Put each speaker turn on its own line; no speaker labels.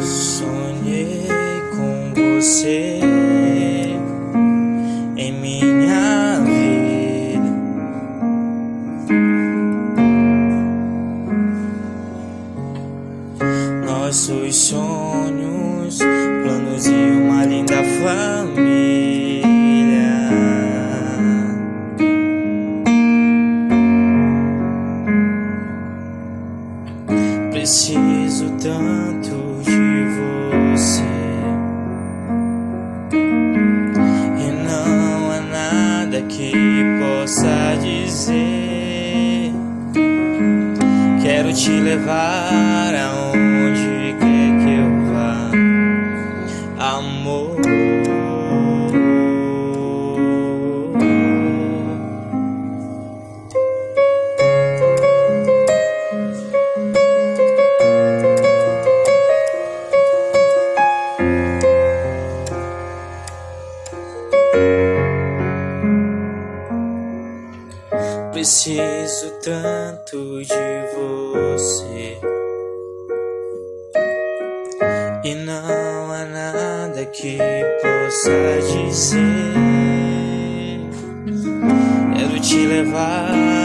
Sonhei com você. Nossos sonhos, planos e uma linda família. Preciso tanto de você. E não há nada que possa dizer. Quero te levar aonde Preciso tanto de você. E não há nada que possa dizer. Quero te levar